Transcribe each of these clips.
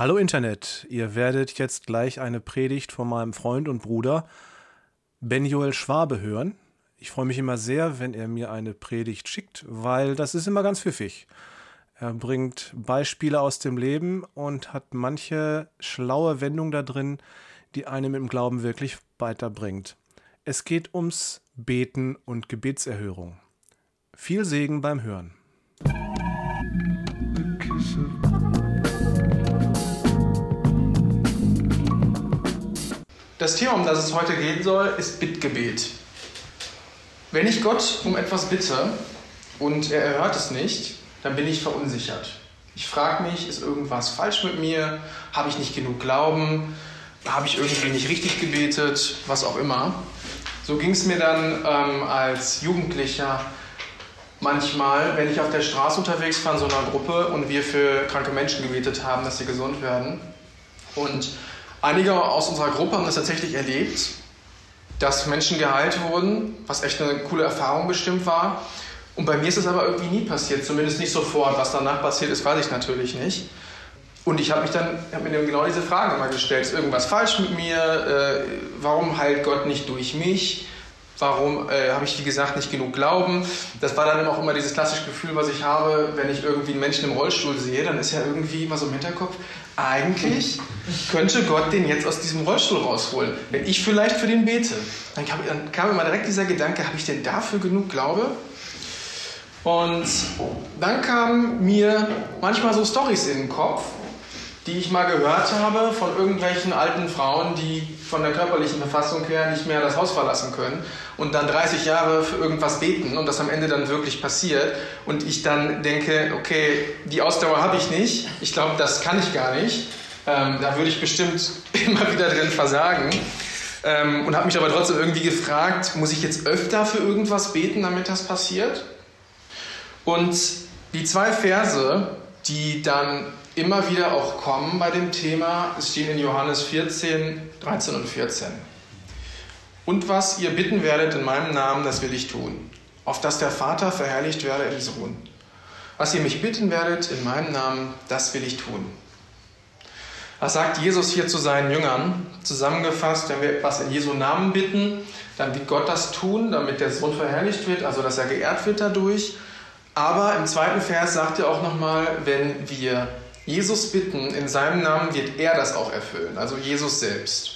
Hallo Internet, ihr werdet jetzt gleich eine Predigt von meinem Freund und Bruder Ben-Joel Schwabe hören. Ich freue mich immer sehr, wenn er mir eine Predigt schickt, weil das ist immer ganz pfiffig. Er bringt Beispiele aus dem Leben und hat manche schlaue Wendung da drin, die einem im Glauben wirklich weiterbringt. Es geht ums Beten und Gebetserhörung. Viel Segen beim Hören. Das Thema, um das es heute gehen soll, ist Bittgebet. Wenn ich Gott um etwas bitte und er erhört es nicht, dann bin ich verunsichert. Ich frage mich, ist irgendwas falsch mit mir? Habe ich nicht genug Glauben? Habe ich irgendwie nicht richtig gebetet? Was auch immer. So ging es mir dann ähm, als Jugendlicher manchmal, wenn ich auf der Straße unterwegs war in so einer Gruppe und wir für kranke Menschen gebetet haben, dass sie gesund werden. Und Einige aus unserer Gruppe haben das tatsächlich erlebt, dass Menschen geheilt wurden, was echt eine coole Erfahrung bestimmt war. Und bei mir ist es aber irgendwie nie passiert, zumindest nicht sofort. Was danach passiert ist, weiß ich natürlich nicht. Und ich habe mich dann hab mir genau diese Frage immer gestellt: Ist irgendwas falsch mit mir? Äh, warum heilt Gott nicht durch mich? Warum äh, habe ich, wie gesagt, nicht genug Glauben? Das war dann auch immer dieses klassische Gefühl, was ich habe, wenn ich irgendwie einen Menschen im Rollstuhl sehe, dann ist ja irgendwie immer so im Hinterkopf, eigentlich könnte Gott den jetzt aus diesem Rollstuhl rausholen, wenn ich vielleicht für den bete. Dann kam, dann kam immer direkt dieser Gedanke, habe ich denn dafür genug Glaube? Und dann kamen mir manchmal so Stories in den Kopf, die ich mal gehört habe von irgendwelchen alten Frauen, die von der körperlichen Verfassung her nicht mehr das Haus verlassen können und dann 30 Jahre für irgendwas beten und das am Ende dann wirklich passiert und ich dann denke, okay, die Ausdauer habe ich nicht, ich glaube, das kann ich gar nicht, ähm, da würde ich bestimmt immer wieder drin versagen ähm, und habe mich aber trotzdem irgendwie gefragt, muss ich jetzt öfter für irgendwas beten, damit das passiert? Und die zwei Verse, die dann immer wieder auch kommen bei dem Thema. Es stehen in Johannes 14, 13 und 14. Und was ihr bitten werdet in meinem Namen, das will ich tun, auf dass der Vater verherrlicht werde im Sohn. Was ihr mich bitten werdet in meinem Namen, das will ich tun. Was sagt Jesus hier zu seinen Jüngern? Zusammengefasst, wenn wir etwas in Jesu Namen bitten, dann wird Gott das tun, damit der Sohn verherrlicht wird, also dass er geehrt wird dadurch. Aber im zweiten Vers sagt er auch nochmal, wenn wir Jesus bitten, in seinem Namen wird er das auch erfüllen, also Jesus selbst.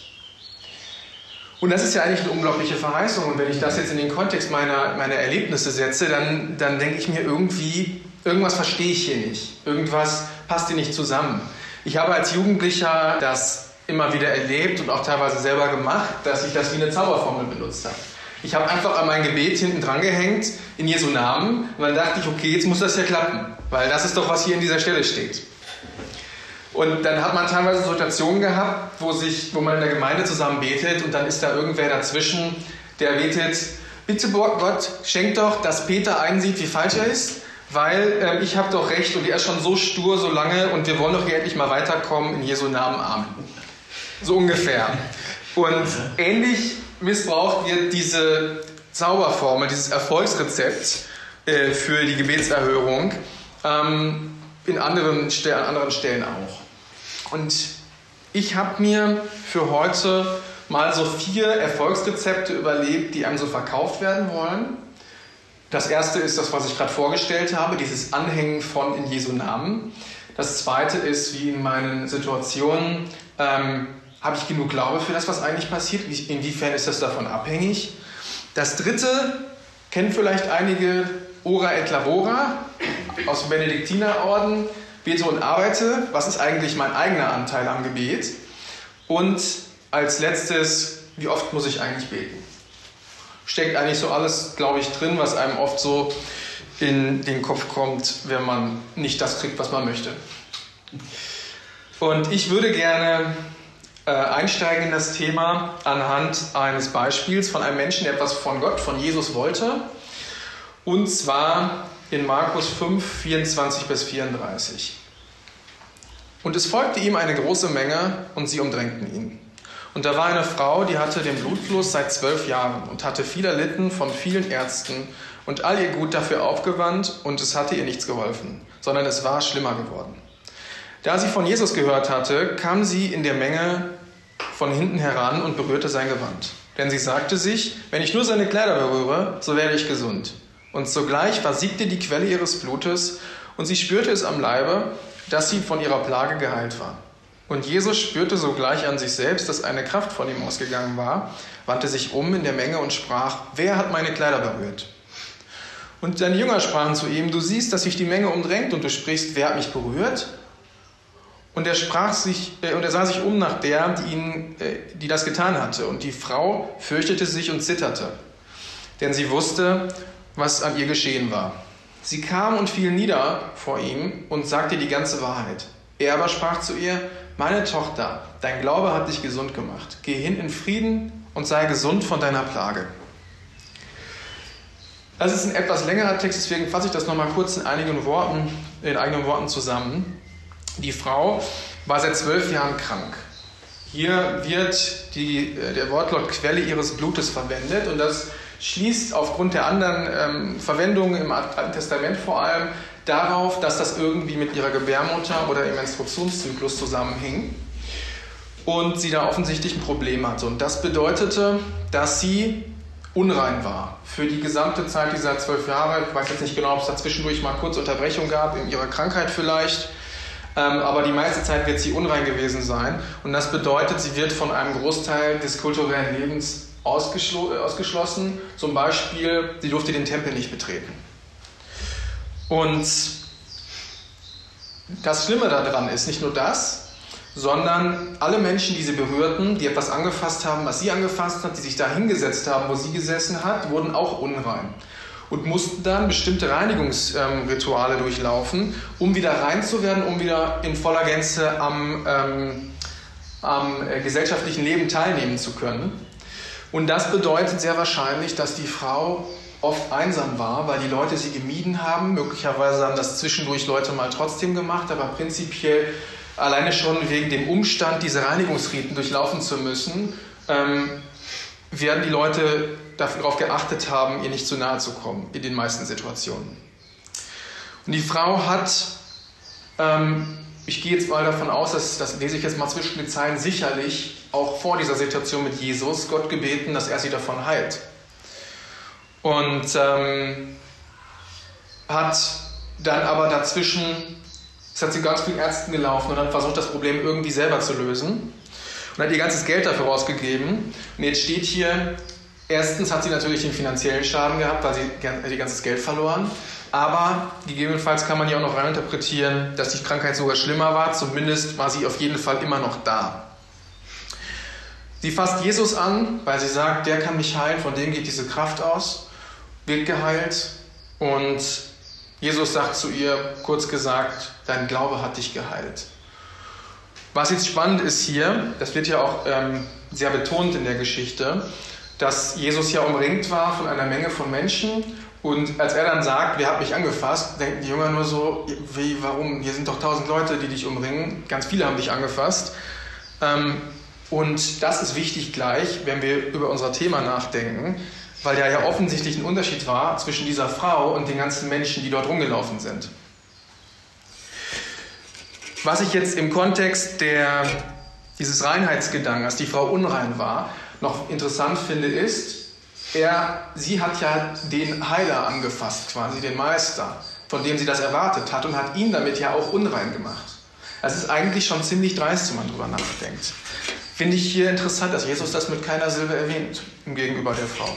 Und das ist ja eigentlich eine unglaubliche Verheißung. Und wenn ich das jetzt in den Kontext meiner, meiner Erlebnisse setze, dann, dann denke ich mir irgendwie, irgendwas verstehe ich hier nicht. Irgendwas passt hier nicht zusammen. Ich habe als Jugendlicher das immer wieder erlebt und auch teilweise selber gemacht, dass ich das wie eine Zauberformel benutzt habe. Ich habe einfach an mein Gebet hinten dran gehängt, in Jesu Namen, und dann dachte ich, okay, jetzt muss das ja klappen, weil das ist doch, was hier in dieser Stelle steht. Und dann hat man teilweise Situationen gehabt, wo, sich, wo man in der Gemeinde zusammen betet und dann ist da irgendwer dazwischen, der betet, bitte Gott, schenk doch, dass Peter einsieht, wie falsch er ist, weil äh, ich habe doch recht und er ist schon so stur so lange und wir wollen doch hier endlich mal weiterkommen, in Jesu Namen, Amen. So ungefähr. Und ähnlich missbraucht wird diese Zauberformel, dieses Erfolgsrezept äh, für die Gebetserhörung ähm, in anderen, an anderen Stellen auch. Und ich habe mir für heute mal so vier Erfolgsrezepte überlegt, die einem so verkauft werden wollen. Das erste ist das, was ich gerade vorgestellt habe, dieses Anhängen von in Jesu Namen. Das zweite ist, wie in meinen Situationen, ähm, habe ich genug Glaube für das, was eigentlich passiert? Inwiefern ist das davon abhängig? Das dritte kennen vielleicht einige Ora et Labora aus dem Benediktinerorden bete und arbeite, was ist eigentlich mein eigener Anteil am Gebet? Und als letztes, wie oft muss ich eigentlich beten? Steckt eigentlich so alles, glaube ich, drin, was einem oft so in den Kopf kommt, wenn man nicht das kriegt, was man möchte. Und ich würde gerne äh, einsteigen in das Thema anhand eines Beispiels von einem Menschen, der etwas von Gott, von Jesus wollte. Und zwar in Markus 5, 24 bis 34. Und es folgte ihm eine große Menge und sie umdrängten ihn. Und da war eine Frau, die hatte den Blutfluss seit zwölf Jahren und hatte viel erlitten von vielen Ärzten und all ihr Gut dafür aufgewandt und es hatte ihr nichts geholfen, sondern es war schlimmer geworden. Da sie von Jesus gehört hatte, kam sie in der Menge von hinten heran und berührte sein Gewand. Denn sie sagte sich, wenn ich nur seine Kleider berühre, so werde ich gesund. Und sogleich versiegte die Quelle ihres Blutes und sie spürte es am Leibe, dass sie von ihrer Plage geheilt war. Und Jesus spürte sogleich an sich selbst, dass eine Kraft von ihm ausgegangen war, wandte sich um in der Menge und sprach, wer hat meine Kleider berührt? Und seine Jünger sprachen zu ihm, du siehst, dass sich die Menge umdrängt und du sprichst, wer hat mich berührt? Und er sprach sich äh, und er sah sich um nach der, die ihn, äh, die das getan hatte. Und die Frau fürchtete sich und zitterte, denn sie wusste, was an ihr geschehen war. Sie kam und fiel nieder vor ihm und sagte die ganze Wahrheit. Er aber sprach zu ihr: Meine Tochter, dein Glaube hat dich gesund gemacht. Geh hin in Frieden und sei gesund von deiner Plage. Das ist ein etwas längerer Text, deswegen fasse ich das nochmal kurz in einigen Worten, in eigenen Worten zusammen. Die Frau war seit zwölf Jahren krank. Hier wird die, äh, der Wortlaut Quelle ihres Blutes verwendet und das schließt aufgrund der anderen ähm, Verwendungen im Alten Testament vor allem darauf, dass das irgendwie mit ihrer Gebärmutter oder im Menstruationszyklus zusammenhing und sie da offensichtlich ein Problem hatte. Und das bedeutete, dass sie unrein war für die gesamte Zeit dieser zwölf Jahre. Ich weiß jetzt nicht genau, ob es da zwischendurch mal kurze Unterbrechung gab, in ihrer Krankheit vielleicht. Ähm, aber die meiste Zeit wird sie unrein gewesen sein. Und das bedeutet, sie wird von einem Großteil des kulturellen Lebens ausgeschl ausgeschlossen. Zum Beispiel, sie durfte den Tempel nicht betreten. Und das Schlimme daran ist nicht nur das, sondern alle Menschen, die sie berührten, die etwas angefasst haben, was sie angefasst hat, die sich da hingesetzt haben, wo sie gesessen hat, wurden auch unrein und mussten dann bestimmte Reinigungsrituale durchlaufen, um wieder rein zu werden, um wieder in voller Gänze am, ähm, am äh, gesellschaftlichen Leben teilnehmen zu können. Und das bedeutet sehr wahrscheinlich, dass die Frau oft einsam war, weil die Leute sie gemieden haben. Möglicherweise haben das zwischendurch Leute mal trotzdem gemacht, aber prinzipiell alleine schon wegen dem Umstand, diese Reinigungsriten durchlaufen zu müssen, ähm, werden die Leute darauf geachtet haben, ihr nicht zu nahe zu kommen, in den meisten Situationen. Und die Frau hat, ähm, ich gehe jetzt mal davon aus, dass, das lese ich jetzt mal zwischen den Zeilen, sicherlich auch vor dieser Situation mit Jesus Gott gebeten, dass er sie davon heilt. Und ähm, hat dann aber dazwischen, es hat sie ganz vielen Ärzten gelaufen und hat versucht, das Problem irgendwie selber zu lösen und hat ihr ganzes Geld dafür ausgegeben. Und jetzt steht hier, erstens hat sie natürlich den finanziellen Schaden gehabt, weil sie ihr ganzes Geld verloren. Aber gegebenenfalls kann man ja auch noch reininterpretieren, dass die Krankheit sogar schlimmer war. Zumindest war sie auf jeden Fall immer noch da. Sie fasst Jesus an, weil sie sagt, der kann mich heilen, von dem geht diese Kraft aus, wird geheilt. Und Jesus sagt zu ihr, kurz gesagt, dein Glaube hat dich geheilt. Was jetzt spannend ist hier, das wird ja auch ähm, sehr betont in der Geschichte, dass Jesus ja umringt war von einer Menge von Menschen und als er dann sagt, wer hat mich angefasst, denken die Jünger nur so, wie, warum? Hier sind doch tausend Leute, die dich umringen, ganz viele haben dich angefasst. Ähm, und das ist wichtig gleich, wenn wir über unser Thema nachdenken, weil da ja offensichtlich ein Unterschied war zwischen dieser Frau und den ganzen Menschen, die dort rumgelaufen sind. Was ich jetzt im Kontext der, dieses Reinheitsgedanken, dass die Frau unrein war, noch interessant finde, ist, er, sie hat ja den Heiler angefasst, quasi den Meister, von dem sie das erwartet hat und hat ihn damit ja auch unrein gemacht. Das ist eigentlich schon ziemlich dreist, wenn man darüber nachdenkt. Finde ich hier interessant, dass Jesus das mit keiner Silbe erwähnt, im Gegenüber der Frau.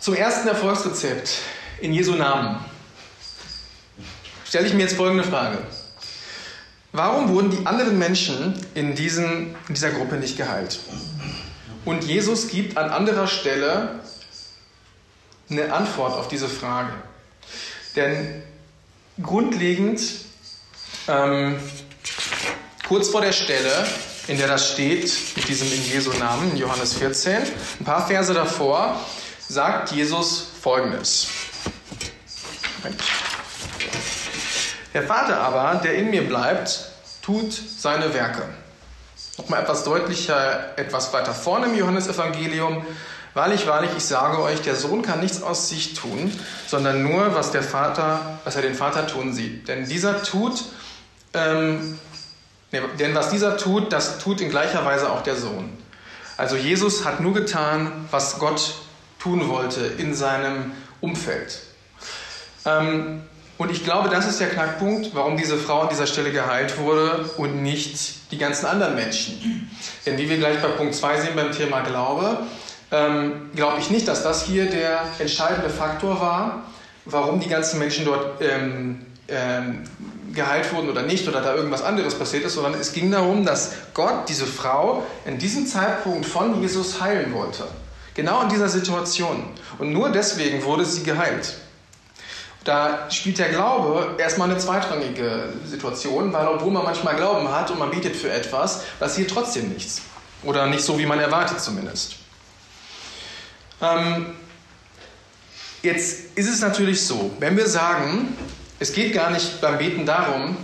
Zum ersten Erfolgsrezept in Jesu Namen stelle ich mir jetzt folgende Frage. Warum wurden die anderen Menschen in, diesen, in dieser Gruppe nicht geheilt? Und Jesus gibt an anderer Stelle eine Antwort auf diese Frage. Denn grundlegend, ähm, kurz vor der Stelle, in der das steht, mit diesem in Jesu Namen, Johannes 14, ein paar Verse davor, sagt Jesus Folgendes. Der Vater aber, der in mir bleibt, tut seine Werke. Nochmal etwas deutlicher, etwas weiter vorne im Johannesevangelium Wahrlich, wahrlich, ich sage euch, der Sohn kann nichts aus sich tun, sondern nur, was der Vater, was er den Vater tun sieht. Denn dieser tut, ähm, nee, denn was dieser tut, das tut in gleicher Weise auch der Sohn. Also Jesus hat nur getan, was Gott tun wollte in seinem Umfeld. Ähm, und ich glaube, das ist der Knackpunkt, warum diese Frau an dieser Stelle geheilt wurde und nicht die ganzen anderen Menschen. Denn wie wir gleich bei Punkt 2 sehen beim Thema Glaube, ähm, glaube ich nicht, dass das hier der entscheidende Faktor war, warum die ganzen Menschen dort ähm, ähm, geheilt wurden oder nicht oder da irgendwas anderes passiert ist, sondern es ging darum, dass Gott diese Frau in diesem Zeitpunkt von Jesus heilen wollte. Genau in dieser Situation. Und nur deswegen wurde sie geheilt. Da spielt der Glaube erstmal eine zweitrangige Situation, weil obwohl man manchmal Glauben hat und man betet für etwas, passiert trotzdem nichts. Oder nicht so, wie man erwartet zumindest. Ähm, jetzt ist es natürlich so, wenn wir sagen, es geht gar nicht beim Beten darum,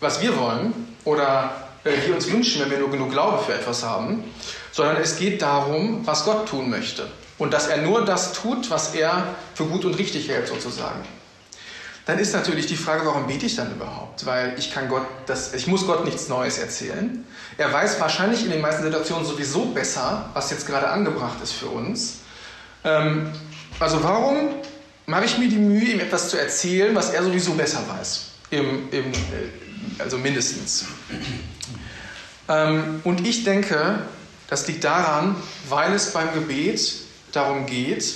was wir wollen oder äh, wir uns wünschen, wenn wir nur genug Glaube für etwas haben, sondern es geht darum, was Gott tun möchte. Und dass er nur das tut, was er für gut und richtig hält, sozusagen. Dann ist natürlich die Frage, warum bete ich dann überhaupt? Weil ich kann Gott, das, ich muss Gott nichts Neues erzählen. Er weiß wahrscheinlich in den meisten Situationen sowieso besser, was jetzt gerade angebracht ist für uns. Ähm, also warum mache ich mir die Mühe, ihm etwas zu erzählen, was er sowieso besser weiß? Im, im, äh, also mindestens. Ähm, und ich denke, das liegt daran, weil es beim Gebet darum geht,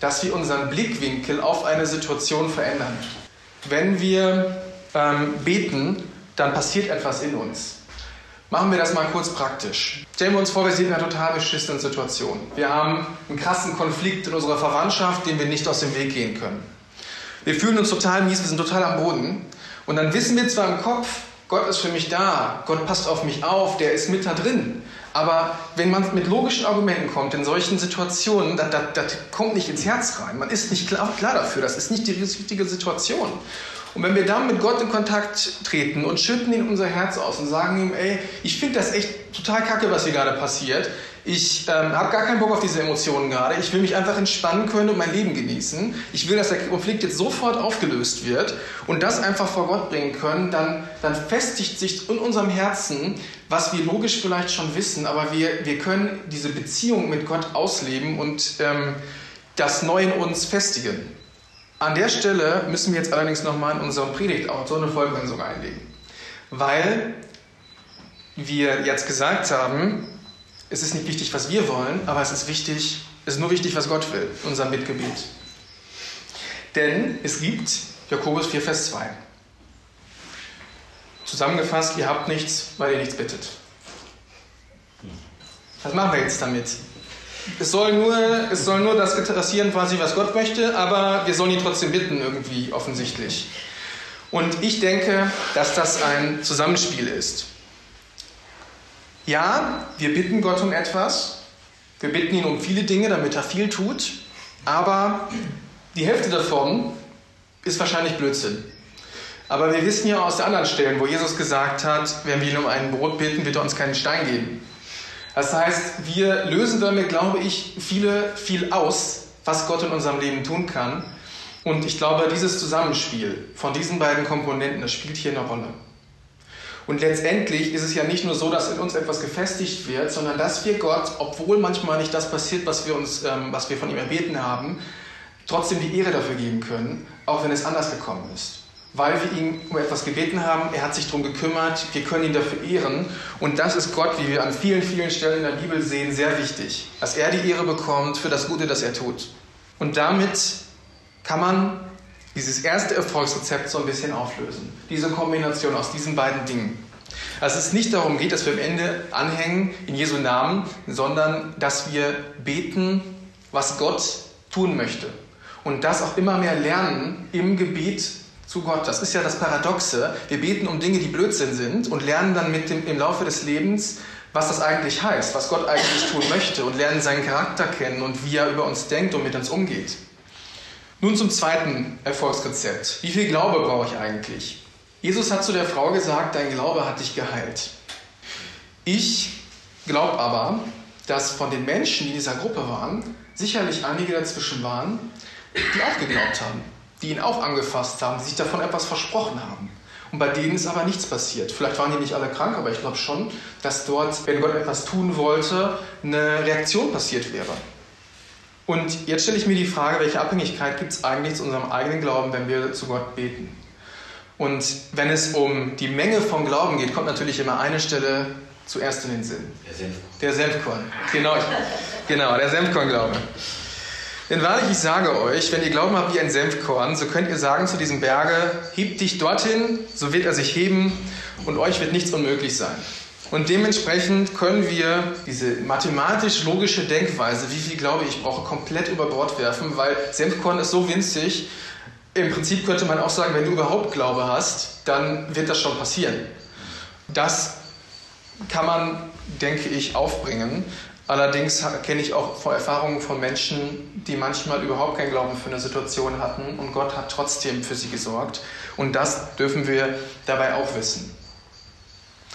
dass wir unseren Blickwinkel auf eine Situation verändern. Wenn wir ähm, beten, dann passiert etwas in uns. Machen wir das mal kurz praktisch. Stellen wir uns vor, wir sind in einer total beschissenen Situation. Wir haben einen krassen Konflikt in unserer Verwandtschaft, den wir nicht aus dem Weg gehen können. Wir fühlen uns total mies, wir sind total am Boden. Und dann wissen wir zwar im Kopf, Gott ist für mich da, Gott passt auf mich auf, der ist mit da drin. Aber wenn man mit logischen Argumenten kommt in solchen Situationen, das, kommt nicht ins Herz rein. Man ist nicht klar, klar dafür, das ist nicht die richtige Situation. Und wenn wir dann mit Gott in Kontakt treten und schütten ihm unser Herz aus und sagen ihm, ey, ich finde das echt total kacke, was hier gerade passiert. Ich ähm, habe gar keinen Bock auf diese Emotionen gerade. Ich will mich einfach entspannen können und mein Leben genießen. Ich will, dass der Konflikt jetzt sofort aufgelöst wird und das einfach vor Gott bringen können. Dann, dann festigt sich in unserem Herzen, was wir logisch vielleicht schon wissen, aber wir, wir können diese Beziehung mit Gott ausleben und ähm, das neu in uns festigen. An der Stelle müssen wir jetzt allerdings nochmal in unserem Predigt auch so eine Folgenlösung einlegen. Weil wir jetzt gesagt haben, es ist nicht wichtig, was wir wollen, aber es ist wichtig, es ist nur wichtig, was Gott will, unser Mitgebet. Denn es gibt Jakobus 4, Vers 2. Zusammengefasst, ihr habt nichts, weil ihr nichts bittet. Was machen wir jetzt damit? Es soll nur, es soll nur das interessieren, quasi, was Gott möchte, aber wir sollen ihn trotzdem bitten, irgendwie offensichtlich. Und ich denke, dass das ein Zusammenspiel ist. Ja, wir bitten Gott um etwas. Wir bitten ihn um viele Dinge, damit er viel tut. Aber die Hälfte davon ist wahrscheinlich Blödsinn. Aber wir wissen ja aus den anderen Stellen, wo Jesus gesagt hat, wenn wir ihn um ein Brot bitten, wird er uns keinen Stein geben. Das heißt, wir lösen damit, glaube ich, viele, viel aus, was Gott in unserem Leben tun kann. Und ich glaube, dieses Zusammenspiel von diesen beiden Komponenten, das spielt hier eine Rolle. Und letztendlich ist es ja nicht nur so, dass in uns etwas gefestigt wird, sondern dass wir Gott, obwohl manchmal nicht das passiert, was wir, uns, ähm, was wir von ihm erbeten haben, trotzdem die Ehre dafür geben können, auch wenn es anders gekommen ist weil wir ihn um etwas gebeten haben. Er hat sich darum gekümmert. Wir können ihn dafür ehren. Und das ist Gott, wie wir an vielen, vielen Stellen in der Bibel sehen, sehr wichtig. Dass er die Ehre bekommt für das Gute, das er tut. Und damit kann man dieses erste Erfolgsrezept so ein bisschen auflösen. Diese Kombination aus diesen beiden Dingen. Dass es nicht darum geht, dass wir am Ende anhängen in Jesu Namen, sondern dass wir beten, was Gott tun möchte. Und das auch immer mehr lernen im Gebet zu Gott. Das ist ja das Paradoxe. Wir beten um Dinge, die Blödsinn sind und lernen dann mit dem, im Laufe des Lebens, was das eigentlich heißt, was Gott eigentlich tun möchte und lernen seinen Charakter kennen und wie er über uns denkt und mit uns umgeht. Nun zum zweiten Erfolgsrezept. Wie viel Glaube brauche ich eigentlich? Jesus hat zu der Frau gesagt, dein Glaube hat dich geheilt. Ich glaube aber, dass von den Menschen, die in dieser Gruppe waren, sicherlich einige dazwischen waren, die auch geglaubt haben, die ihn auch angefasst haben, die sich davon etwas versprochen haben. Und bei denen ist aber nichts passiert. Vielleicht waren die nicht alle krank, aber ich glaube schon, dass dort, wenn Gott etwas tun wollte, eine Reaktion passiert wäre. Und jetzt stelle ich mir die Frage, welche Abhängigkeit gibt es eigentlich zu unserem eigenen Glauben, wenn wir zu Gott beten? Und wenn es um die Menge von Glauben geht, kommt natürlich immer eine Stelle zuerst in den Sinn. Der Senfkorn. Der Senfkorn. Genau, genau der Senfkorn-Glaube. Denn wahrlich, ich sage euch, wenn ihr Glauben habt wie ein Senfkorn, so könnt ihr sagen zu diesem Berge, heb dich dorthin, so wird er sich heben und euch wird nichts unmöglich sein. Und dementsprechend können wir diese mathematisch-logische Denkweise, wie viel Glaube ich brauche, komplett über Bord werfen, weil Senfkorn ist so winzig. Im Prinzip könnte man auch sagen, wenn du überhaupt Glaube hast, dann wird das schon passieren. Das kann man, denke ich, aufbringen. Allerdings kenne ich auch vor Erfahrungen von Menschen, die manchmal überhaupt keinen Glauben für eine Situation hatten und Gott hat trotzdem für sie gesorgt. Und das dürfen wir dabei auch wissen.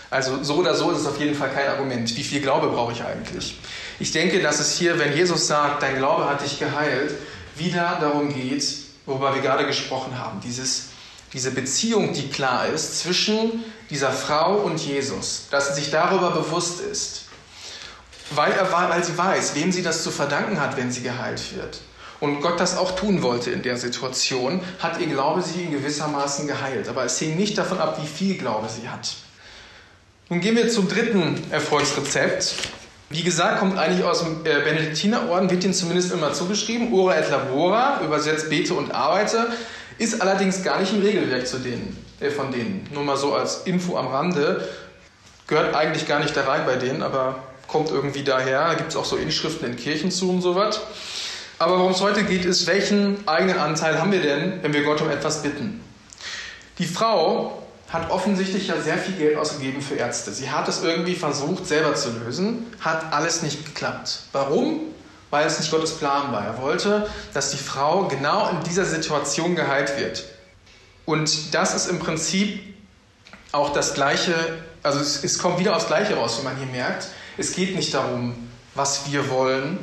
Also so oder so ist es auf jeden Fall kein Argument. Wie viel Glaube brauche ich eigentlich? Ich denke, dass es hier, wenn Jesus sagt, dein Glaube hat dich geheilt, wieder darum geht, worüber wir gerade gesprochen haben. Dieses, diese Beziehung, die klar ist zwischen dieser Frau und Jesus. Dass sie sich darüber bewusst ist. Weil, er, weil sie weiß, wem sie das zu verdanken hat, wenn sie geheilt wird. Und Gott das auch tun wollte in der Situation, hat ihr Glaube sie in gewissermaßen geheilt. Aber es hing nicht davon ab, wie viel Glaube sie hat. Nun gehen wir zum dritten Erfolgsrezept. Wie gesagt, kommt eigentlich aus dem äh, Benediktinerorden, wird ihnen zumindest immer zugeschrieben. Ora et labora, übersetzt bete und arbeite, ist allerdings gar nicht im Regelwerk zu denen, äh, von denen. Nur mal so als Info am Rande. Gehört eigentlich gar nicht da rein bei denen, aber kommt irgendwie daher. Da gibt es auch so Inschriften in Kirchen zu und so was. Aber worum es heute geht, ist, welchen eigenen Anteil haben wir denn, wenn wir Gott um etwas bitten? Die Frau hat offensichtlich ja sehr viel Geld ausgegeben für Ärzte. Sie hat es irgendwie versucht, selber zu lösen, hat alles nicht geklappt. Warum? Weil es nicht Gottes Plan war. Er wollte, dass die Frau genau in dieser Situation geheilt wird. Und das ist im Prinzip auch das Gleiche, also es, es kommt wieder aufs Gleiche raus, wie man hier merkt. Es geht nicht darum, was wir wollen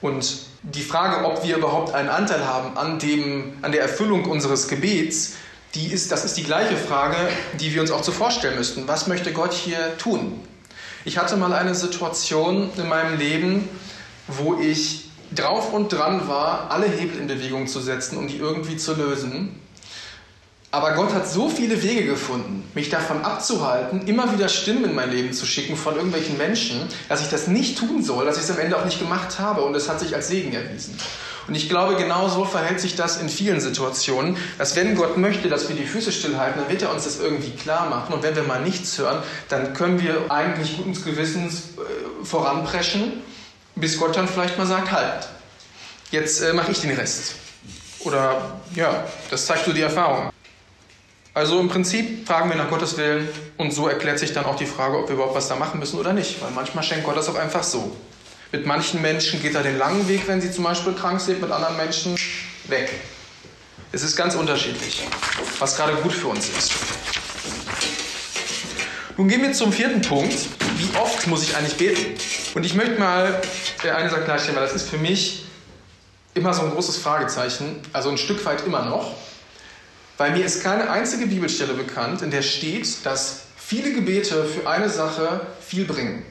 und die Frage, ob wir überhaupt einen Anteil haben an, dem, an der Erfüllung unseres Gebets, die ist, das ist die gleiche Frage, die wir uns auch zuvor stellen müssten. Was möchte Gott hier tun? Ich hatte mal eine Situation in meinem Leben, wo ich drauf und dran war, alle Hebel in Bewegung zu setzen, um die irgendwie zu lösen. Aber Gott hat so viele Wege gefunden, mich davon abzuhalten, immer wieder Stimmen in mein Leben zu schicken von irgendwelchen Menschen, dass ich das nicht tun soll, dass ich es am Ende auch nicht gemacht habe und es hat sich als Segen erwiesen. Und ich glaube, genau so verhält sich das in vielen Situationen, dass wenn Gott möchte, dass wir die Füße stillhalten, dann wird er uns das irgendwie klar machen. Und wenn wir mal nichts hören, dann können wir eigentlich guten Gewissens äh, voranpreschen, bis Gott dann vielleicht mal sagt, halt, jetzt äh, mache ich den Rest. Oder ja, das zeigt so die Erfahrung. Also im Prinzip fragen wir nach Gottes Willen und so erklärt sich dann auch die Frage, ob wir überhaupt was da machen müssen oder nicht. Weil manchmal schenkt Gott das auch einfach so. Mit manchen Menschen geht er den langen Weg, wenn sie zum Beispiel krank sind, mit anderen Menschen weg. Es ist ganz unterschiedlich, was gerade gut für uns ist. Nun gehen wir zum vierten Punkt. Wie oft muss ich eigentlich beten? Und ich möchte mal eine Sache klarstellen, weil das ist für mich immer so ein großes Fragezeichen, also ein Stück weit immer noch. Weil mir ist keine einzige Bibelstelle bekannt, in der steht, dass viele Gebete für eine Sache viel bringen.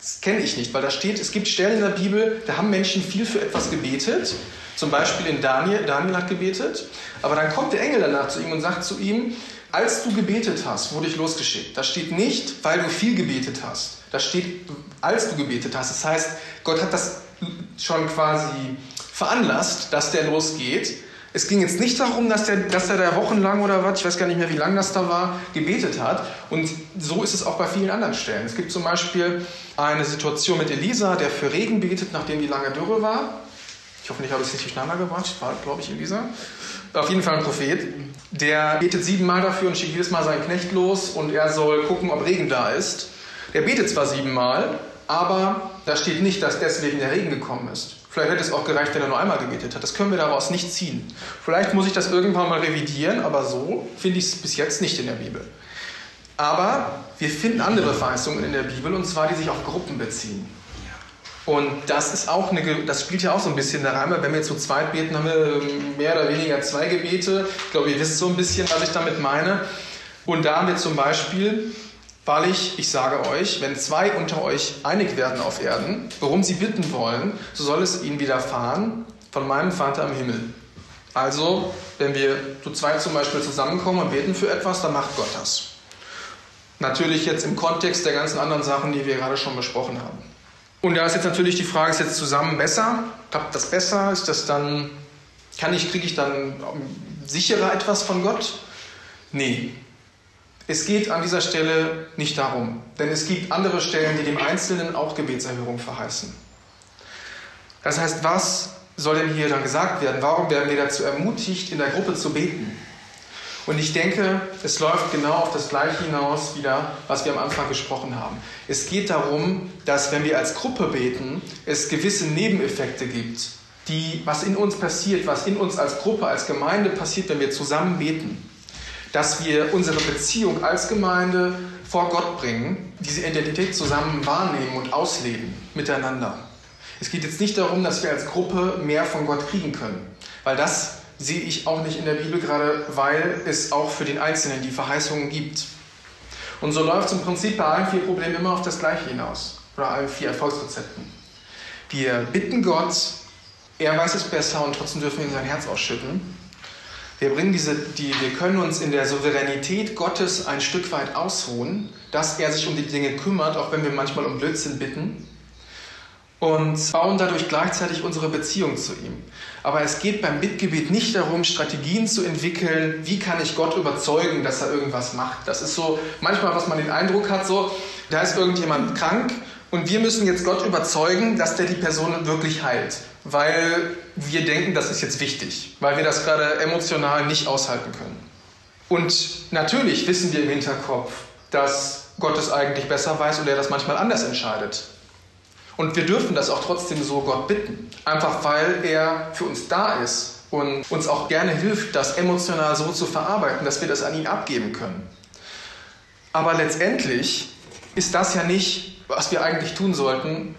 Das kenne ich nicht, weil da steht, es gibt Stellen in der Bibel, da haben Menschen viel für etwas gebetet. Zum Beispiel in Daniel, Daniel hat gebetet, aber dann kommt der Engel danach zu ihm und sagt zu ihm, als du gebetet hast, wurde ich losgeschickt. Da steht nicht, weil du viel gebetet hast. Da steht, als du gebetet hast. Das heißt, Gott hat das schon quasi veranlasst, dass der losgeht. Es ging jetzt nicht darum, dass er dass der da wochenlang oder was, ich weiß gar nicht mehr, wie lange das da war, gebetet hat. Und so ist es auch bei vielen anderen Stellen. Es gibt zum Beispiel eine Situation mit Elisa, der für Regen betet, nachdem die lange Dürre war. Ich hoffe, ich habe es nicht durcheinander gebracht. War, glaube ich, Elisa. Auf jeden Fall ein Prophet. Der betet siebenmal dafür und schickt jedes Mal seinen Knecht los und er soll gucken, ob Regen da ist. Der betet zwar siebenmal, aber da steht nicht, dass deswegen der Regen gekommen ist. Vielleicht hätte es auch gereicht, wenn er nur einmal gebetet hat. Das können wir daraus nicht ziehen. Vielleicht muss ich das irgendwann mal revidieren, aber so finde ich es bis jetzt nicht in der Bibel. Aber wir finden andere Verheißungen in der Bibel, und zwar die sich auf Gruppen beziehen. Und das ist auch eine, das spielt ja auch so ein bisschen da rein, weil wenn wir zu zweit beten, haben wir mehr oder weniger zwei Gebete. Ich glaube, ihr wisst so ein bisschen, was ich damit meine. Und da haben wir zum Beispiel, weil ich, sage euch, wenn zwei unter euch einig werden auf Erden, worum sie bitten wollen, so soll es ihnen widerfahren von meinem Vater im Himmel. Also, wenn wir zu zweit zum Beispiel zusammenkommen und beten für etwas, dann macht Gott das. Natürlich jetzt im Kontext der ganzen anderen Sachen, die wir gerade schon besprochen haben. Und da ist jetzt natürlich die Frage, ist jetzt zusammen besser? Klappt das besser? Ist das dann, kann ich, kriege ich dann sicherer etwas von Gott? Nee. Es geht an dieser Stelle nicht darum, denn es gibt andere Stellen, die dem Einzelnen auch Gebetserhörung verheißen. Das heißt, was soll denn hier dann gesagt werden? Warum werden wir dazu ermutigt, in der Gruppe zu beten? Und ich denke, es läuft genau auf das Gleiche hinaus wieder, was wir am Anfang gesprochen haben. Es geht darum, dass wenn wir als Gruppe beten, es gewisse Nebeneffekte gibt, die, was in uns passiert, was in uns als Gruppe, als Gemeinde passiert, wenn wir zusammen beten. Dass wir unsere Beziehung als Gemeinde vor Gott bringen, diese Identität zusammen wahrnehmen und ausleben miteinander. Es geht jetzt nicht darum, dass wir als Gruppe mehr von Gott kriegen können, weil das sehe ich auch nicht in der Bibel, gerade weil es auch für den Einzelnen die Verheißungen gibt. Und so läuft es im Prinzip bei allen vier Problemen immer auf das Gleiche hinaus. Oder allen vier Erfolgsrezepten. Wir bitten Gott, er weiß es besser und trotzdem dürfen wir ihm sein Herz ausschütten. Wir, bringen diese, die, wir können uns in der Souveränität Gottes ein Stück weit ausruhen, dass er sich um die Dinge kümmert, auch wenn wir manchmal um Blödsinn bitten und bauen dadurch gleichzeitig unsere Beziehung zu ihm. Aber es geht beim Bittgebet nicht darum, Strategien zu entwickeln, wie kann ich Gott überzeugen, dass er irgendwas macht. Das ist so manchmal, was man den Eindruck hat, so, da ist irgendjemand krank und wir müssen jetzt Gott überzeugen, dass der die Person wirklich heilt, weil wir denken, das ist jetzt wichtig, weil wir das gerade emotional nicht aushalten können. Und natürlich wissen wir im Hinterkopf, dass Gott es eigentlich besser weiß und er das manchmal anders entscheidet. Und wir dürfen das auch trotzdem so Gott bitten. Einfach weil er für uns da ist und uns auch gerne hilft, das emotional so zu verarbeiten, dass wir das an ihn abgeben können. Aber letztendlich ist das ja nicht, was wir eigentlich tun sollten.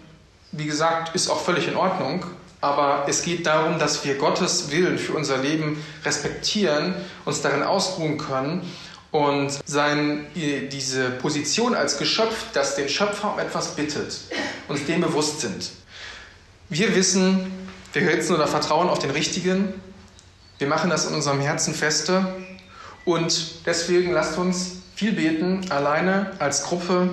Wie gesagt, ist auch völlig in Ordnung. Aber es geht darum, dass wir Gottes Willen für unser Leben respektieren, uns darin ausruhen können und sein, diese Position als Geschöpf, das den Schöpfer um etwas bittet, uns dem bewusst sind. Wir wissen, wir setzen oder vertrauen auf den Richtigen. Wir machen das in unserem Herzen feste. Und deswegen lasst uns viel beten, alleine, als Gruppe,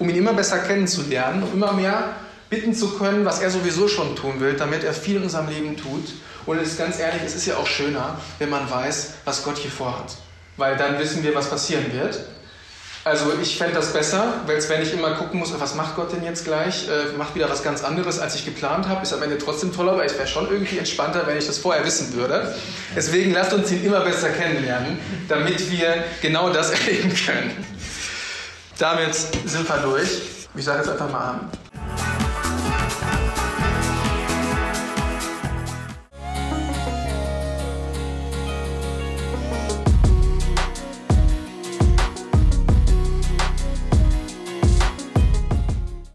um ihn immer besser kennenzulernen, um immer mehr bitten zu können, was er sowieso schon tun will, damit er viel in unserem Leben tut. Und es ist ganz ehrlich, es ist ja auch schöner, wenn man weiß, was Gott hier vorhat weil dann wissen wir, was passieren wird. Also ich fände das besser, weil wenn ich immer gucken muss, was macht Gott denn jetzt gleich, äh, macht wieder was ganz anderes, als ich geplant habe, ist am Ende trotzdem toller, aber ich wäre schon irgendwie entspannter, wenn ich das vorher wissen würde. Deswegen lasst uns ihn immer besser kennenlernen, damit wir genau das erleben können. Damit sind wir durch. Ich sage jetzt einfach mal an.